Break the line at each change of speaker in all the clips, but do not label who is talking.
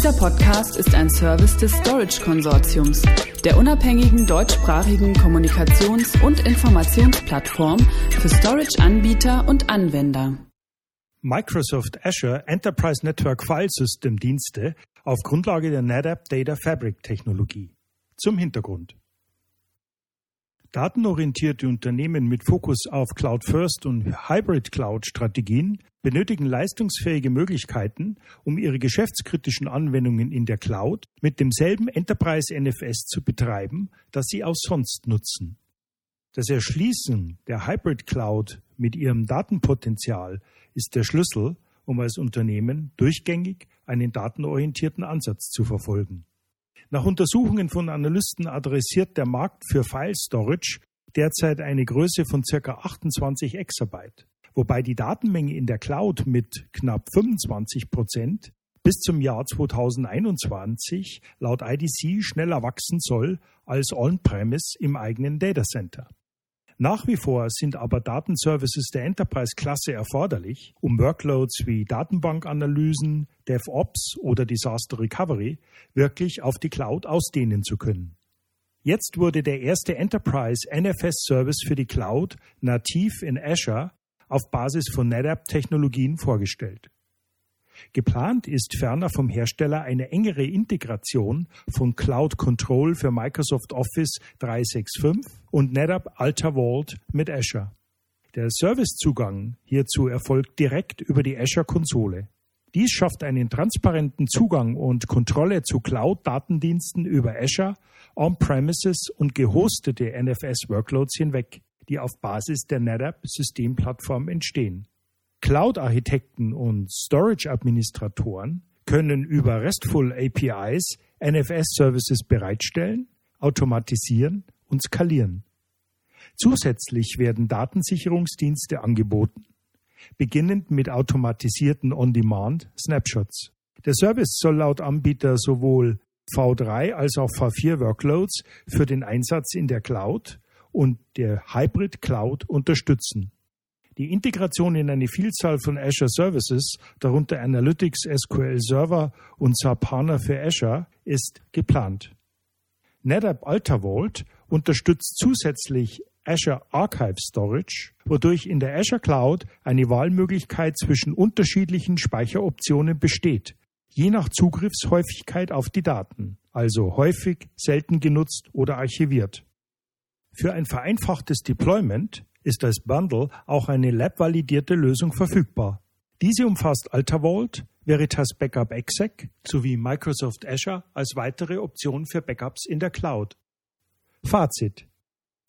Dieser Podcast ist ein Service des Storage Konsortiums, der unabhängigen deutschsprachigen Kommunikations- und Informationsplattform für Storage-Anbieter und Anwender.
Microsoft Azure Enterprise Network File System Dienste auf Grundlage der NetApp Data Fabric Technologie. Zum Hintergrund. Datenorientierte Unternehmen mit Fokus auf Cloud First und Hybrid Cloud Strategien benötigen leistungsfähige Möglichkeiten, um ihre geschäftskritischen Anwendungen in der Cloud mit demselben Enterprise NFS zu betreiben, das sie auch sonst nutzen. Das Erschließen der Hybrid Cloud mit ihrem Datenpotenzial ist der Schlüssel, um als Unternehmen durchgängig einen datenorientierten Ansatz zu verfolgen. Nach Untersuchungen von Analysten adressiert der Markt für File Storage derzeit eine Größe von ca. 28 Exabyte, wobei die Datenmenge in der Cloud mit knapp 25 Prozent bis zum Jahr 2021 laut IDC schneller wachsen soll als On-Premise im eigenen Datacenter. Nach wie vor sind aber Datenservices der Enterprise-Klasse erforderlich, um Workloads wie Datenbankanalysen, DevOps oder Disaster Recovery wirklich auf die Cloud ausdehnen zu können. Jetzt wurde der erste Enterprise NFS Service für die Cloud nativ in Azure auf Basis von NetApp-Technologien vorgestellt. Geplant ist ferner vom Hersteller eine engere Integration von Cloud Control für Microsoft Office 365 und NetApp Alta Vault mit Azure. Der Servicezugang hierzu erfolgt direkt über die Azure-Konsole. Dies schafft einen transparenten Zugang und Kontrolle zu Cloud-Datendiensten über Azure, On-Premises und gehostete NFS-Workloads hinweg, die auf Basis der NetApp-Systemplattform entstehen. Cloud-Architekten und Storage-Administratoren können über RESTful APIs NFS-Services bereitstellen, automatisieren und skalieren. Zusätzlich werden Datensicherungsdienste angeboten, beginnend mit automatisierten On-Demand-Snapshots. Der Service soll laut Anbieter sowohl V3 als auch V4 Workloads für den Einsatz in der Cloud und der Hybrid Cloud unterstützen. Die Integration in eine Vielzahl von Azure Services, darunter Analytics, SQL Server und SAP HANA für Azure, ist geplant. NetApp Alta Vault unterstützt zusätzlich Azure Archive Storage, wodurch in der Azure Cloud eine Wahlmöglichkeit zwischen unterschiedlichen Speicheroptionen besteht, je nach Zugriffshäufigkeit auf die Daten, also häufig, selten genutzt oder archiviert. Für ein vereinfachtes Deployment ist als Bundle auch eine Lab-validierte Lösung verfügbar. Diese umfasst AltaVault, Veritas Backup Exec sowie Microsoft Azure als weitere Option für Backups in der Cloud. Fazit.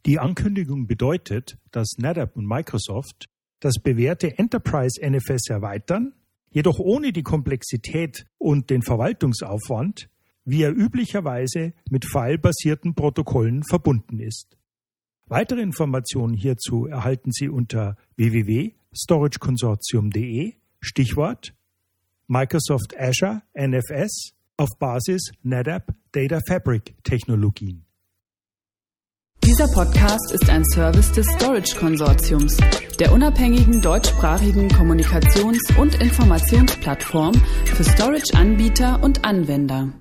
Die Ankündigung bedeutet, dass NetApp und Microsoft das bewährte Enterprise NFS erweitern, jedoch ohne die Komplexität und den Verwaltungsaufwand, wie er üblicherweise mit filebasierten Protokollen verbunden ist. Weitere Informationen hierzu erhalten Sie unter www.storageconsortium.de Stichwort Microsoft Azure NFS auf Basis NetApp Data Fabric Technologien.
Dieser Podcast ist ein Service des Storage Konsortiums, der unabhängigen deutschsprachigen Kommunikations- und Informationsplattform für Storage-Anbieter und Anwender.